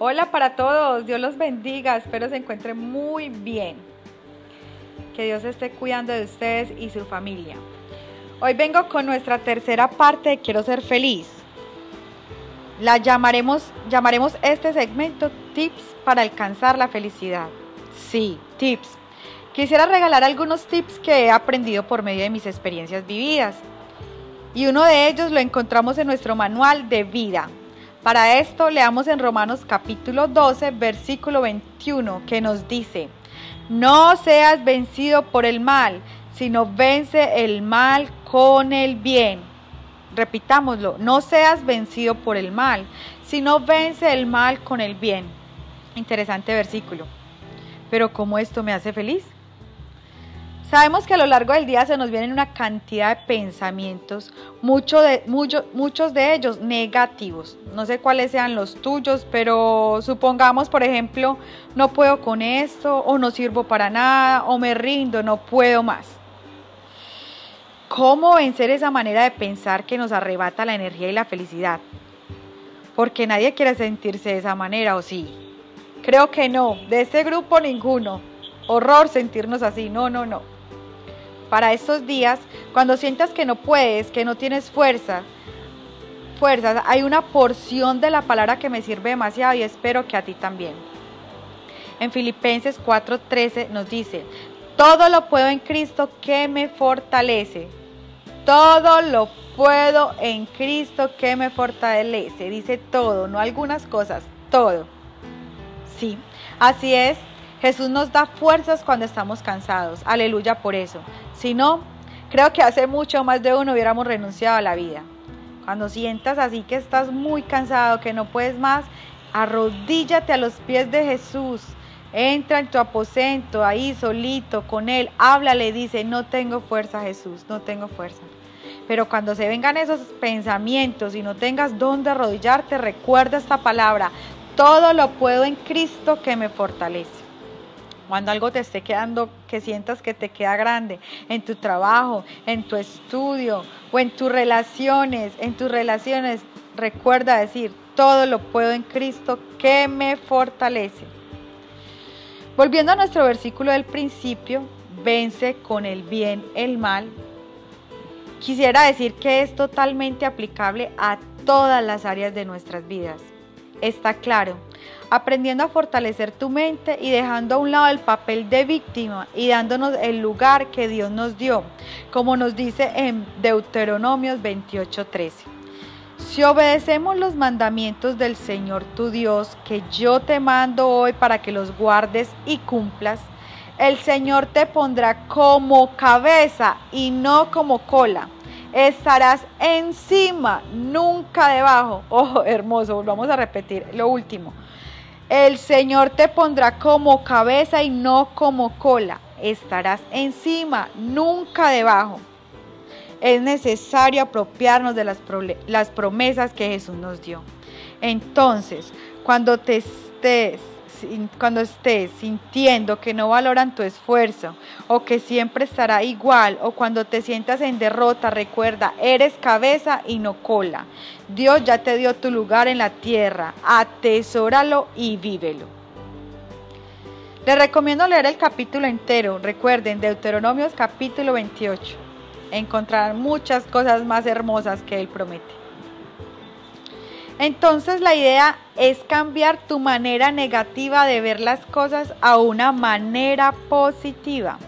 Hola para todos, Dios los bendiga, espero se encuentren muy bien. Que Dios esté cuidando de ustedes y su familia. Hoy vengo con nuestra tercera parte de Quiero ser feliz. La llamaremos, llamaremos este segmento Tips para alcanzar la felicidad. Sí, tips. Quisiera regalar algunos tips que he aprendido por medio de mis experiencias vividas. Y uno de ellos lo encontramos en nuestro manual de vida, para esto leamos en Romanos capítulo 12, versículo 21, que nos dice, no seas vencido por el mal, sino vence el mal con el bien. Repitámoslo, no seas vencido por el mal, sino vence el mal con el bien. Interesante versículo. Pero ¿cómo esto me hace feliz? Sabemos que a lo largo del día se nos vienen una cantidad de pensamientos, de, muchos de ellos negativos. No sé cuáles sean los tuyos, pero supongamos, por ejemplo, no puedo con esto, o no sirvo para nada, o me rindo, no puedo más. ¿Cómo vencer esa manera de pensar que nos arrebata la energía y la felicidad? Porque nadie quiere sentirse de esa manera, ¿o sí? Creo que no, de este grupo ninguno. Horror sentirnos así, no, no, no para estos días, cuando sientas que no puedes, que no tienes fuerza, fuerzas, hay una porción de la palabra que me sirve demasiado y espero que a ti también. En Filipenses 4:13 nos dice, todo lo puedo en Cristo que me fortalece. Todo lo puedo en Cristo que me fortalece. Dice todo, no algunas cosas, todo. Sí, así es. Jesús nos da fuerzas cuando estamos cansados. Aleluya por eso. Si no, creo que hace mucho más de uno hubiéramos renunciado a la vida. Cuando sientas así que estás muy cansado, que no puedes más, arrodíllate a los pies de Jesús. Entra en tu aposento ahí solito con Él. Háblale, dice, no tengo fuerza Jesús, no tengo fuerza. Pero cuando se vengan esos pensamientos y no tengas dónde arrodillarte, recuerda esta palabra. Todo lo puedo en Cristo que me fortalece cuando algo te esté quedando, que sientas que te queda grande, en tu trabajo, en tu estudio o en tus relaciones, en tus relaciones, recuerda decir, todo lo puedo en Cristo que me fortalece. Volviendo a nuestro versículo del principio, vence con el bien el mal. Quisiera decir que es totalmente aplicable a todas las áreas de nuestras vidas. Está claro, aprendiendo a fortalecer tu mente y dejando a un lado el papel de víctima y dándonos el lugar que Dios nos dio, como nos dice en Deuteronomios 28:13. Si obedecemos los mandamientos del Señor tu Dios, que yo te mando hoy para que los guardes y cumplas, el Señor te pondrá como cabeza y no como cola. Estarás encima, nunca debajo. Ojo, hermoso, vamos a repetir lo último. El Señor te pondrá como cabeza y no como cola. Estarás encima, nunca debajo. Es necesario apropiarnos de las promesas que Jesús nos dio. Entonces, cuando te estés cuando estés sintiendo que no valoran tu esfuerzo o que siempre estará igual o cuando te sientas en derrota, recuerda, eres cabeza y no cola. Dios ya te dio tu lugar en la tierra, atesóralo y vívelo. Les recomiendo leer el capítulo entero, recuerden, Deuteronomios capítulo 28. Encontrarán muchas cosas más hermosas que Él promete. Entonces la idea es cambiar tu manera negativa de ver las cosas a una manera positiva.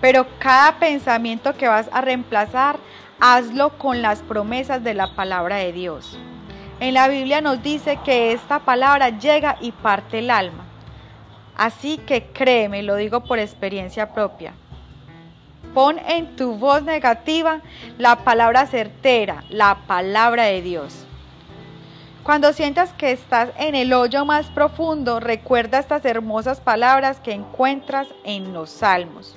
Pero cada pensamiento que vas a reemplazar, hazlo con las promesas de la palabra de Dios. En la Biblia nos dice que esta palabra llega y parte el alma. Así que créeme, lo digo por experiencia propia. Pon en tu voz negativa la palabra certera, la palabra de Dios. Cuando sientas que estás en el hoyo más profundo, recuerda estas hermosas palabras que encuentras en los salmos.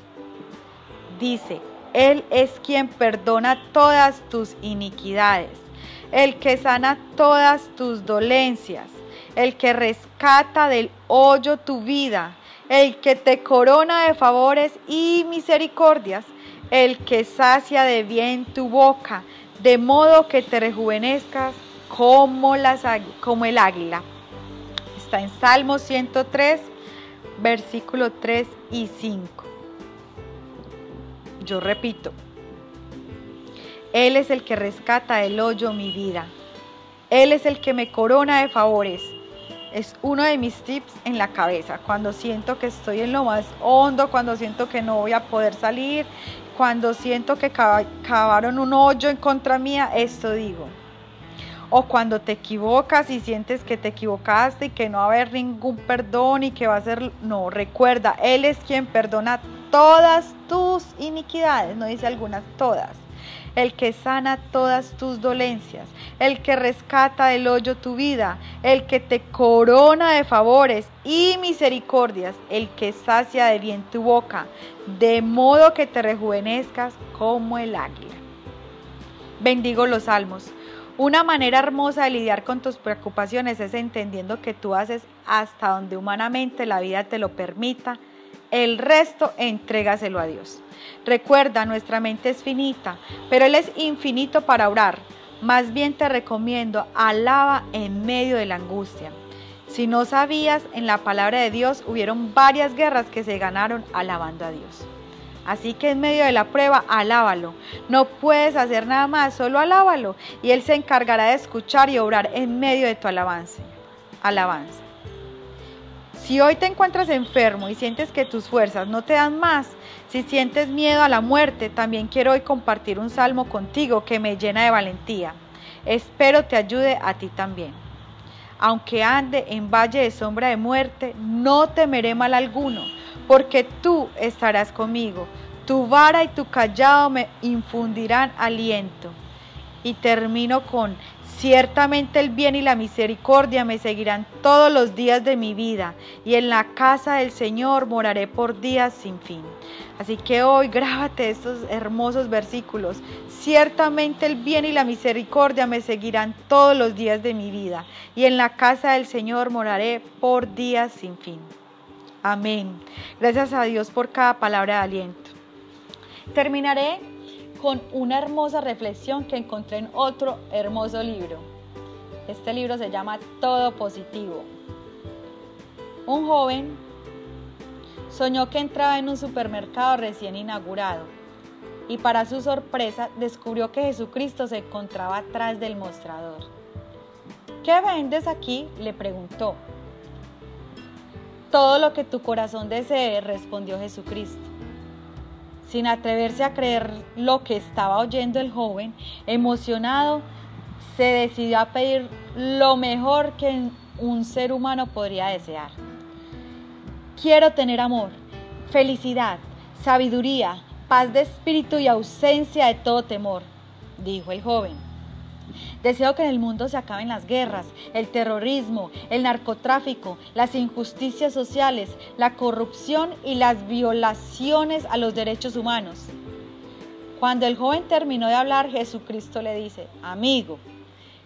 Dice, Él es quien perdona todas tus iniquidades, el que sana todas tus dolencias, el que rescata del hoyo tu vida, el que te corona de favores y misericordias, el que sacia de bien tu boca, de modo que te rejuvenezcas como, las, como el águila. está en Salmo 103, versículo 3 y 5. Yo repito, Él es el que rescata del hoyo mi vida. Él es el que me corona de favores. Es uno de mis tips en la cabeza. Cuando siento que estoy en lo más hondo, cuando siento que no voy a poder salir, cuando siento que cavaron un hoyo en contra mía, esto digo. O cuando te equivocas y sientes que te equivocaste y que no va a haber ningún perdón y que va a ser... No, recuerda, Él es quien perdona todas tus iniquidades, no dice algunas, todas. El que sana todas tus dolencias, el que rescata del hoyo tu vida, el que te corona de favores y misericordias, el que sacia de bien tu boca, de modo que te rejuvenezcas como el águila. Bendigo los salmos. Una manera hermosa de lidiar con tus preocupaciones es entendiendo que tú haces hasta donde humanamente la vida te lo permita. El resto entrégaselo a Dios. Recuerda, nuestra mente es finita, pero Él es infinito para orar. Más bien te recomiendo, alaba en medio de la angustia. Si no sabías, en la palabra de Dios hubieron varias guerras que se ganaron alabando a Dios. Así que en medio de la prueba, alábalo. No puedes hacer nada más, solo alábalo. Y Él se encargará de escuchar y obrar en medio de tu alabanza. Alabanza. Si hoy te encuentras enfermo y sientes que tus fuerzas no te dan más, si sientes miedo a la muerte, también quiero hoy compartir un salmo contigo que me llena de valentía. Espero te ayude a ti también. Aunque ande en valle de sombra de muerte, no temeré mal alguno porque tú estarás conmigo. Tu vara y tu callado me infundirán aliento. Y termino con, ciertamente el bien y la misericordia me seguirán todos los días de mi vida, y en la casa del Señor moraré por días sin fin. Así que hoy grábate estos hermosos versículos. Ciertamente el bien y la misericordia me seguirán todos los días de mi vida, y en la casa del Señor moraré por días sin fin. Amén. Gracias a Dios por cada palabra de aliento. Terminaré con una hermosa reflexión que encontré en otro hermoso libro. Este libro se llama Todo Positivo. Un joven soñó que entraba en un supermercado recién inaugurado y para su sorpresa descubrió que Jesucristo se encontraba atrás del mostrador. ¿Qué vendes aquí? le preguntó. Todo lo que tu corazón desee, respondió Jesucristo. Sin atreverse a creer lo que estaba oyendo el joven, emocionado, se decidió a pedir lo mejor que un ser humano podría desear. Quiero tener amor, felicidad, sabiduría, paz de espíritu y ausencia de todo temor, dijo el joven. Deseo que en el mundo se acaben las guerras, el terrorismo, el narcotráfico, las injusticias sociales, la corrupción y las violaciones a los derechos humanos. Cuando el joven terminó de hablar, Jesucristo le dice, amigo,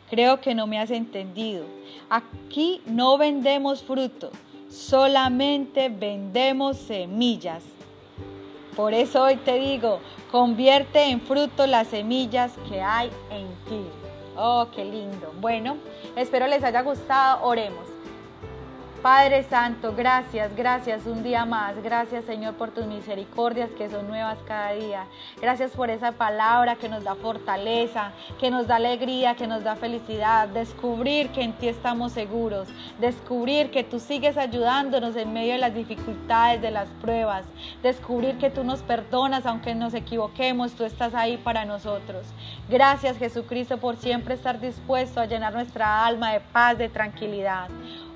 creo que no me has entendido. Aquí no vendemos fruto, solamente vendemos semillas. Por eso hoy te digo, convierte en fruto las semillas que hay en ti. Oh, qué lindo. Bueno, espero les haya gustado. Oremos. Padre Santo, gracias, gracias un día más. Gracias Señor por tus misericordias que son nuevas cada día. Gracias por esa palabra que nos da fortaleza, que nos da alegría, que nos da felicidad. Descubrir que en ti estamos seguros. Descubrir que tú sigues ayudándonos en medio de las dificultades, de las pruebas. Descubrir que tú nos perdonas aunque nos equivoquemos. Tú estás ahí para nosotros. Gracias Jesucristo por siempre estar dispuesto a llenar nuestra alma de paz, de tranquilidad.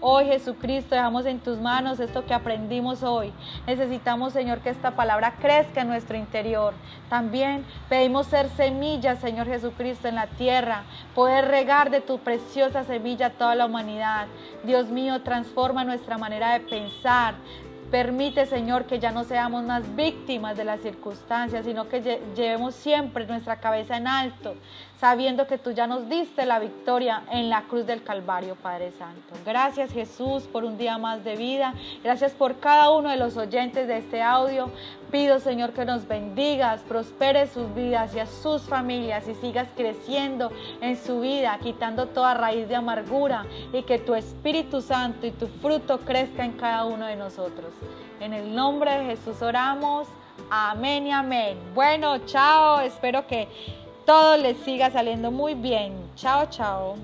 Hoy Jesucristo dejamos en tus manos esto que aprendimos hoy. Necesitamos Señor que esta palabra crezca en nuestro interior. También pedimos ser semillas Señor Jesucristo en la tierra, poder regar de tu preciosa semilla a toda la humanidad. Dios mío, transforma nuestra manera de pensar, Permite, Señor, que ya no seamos más víctimas de las circunstancias, sino que llevemos siempre nuestra cabeza en alto, sabiendo que tú ya nos diste la victoria en la cruz del Calvario, Padre Santo. Gracias Jesús por un día más de vida. Gracias por cada uno de los oyentes de este audio. Pido Señor que nos bendigas, prospere sus vidas y a sus familias y sigas creciendo en su vida, quitando toda raíz de amargura y que tu Espíritu Santo y tu fruto crezca en cada uno de nosotros. En el nombre de Jesús oramos. Amén y amén. Bueno, chao. Espero que todo les siga saliendo muy bien. Chao, chao.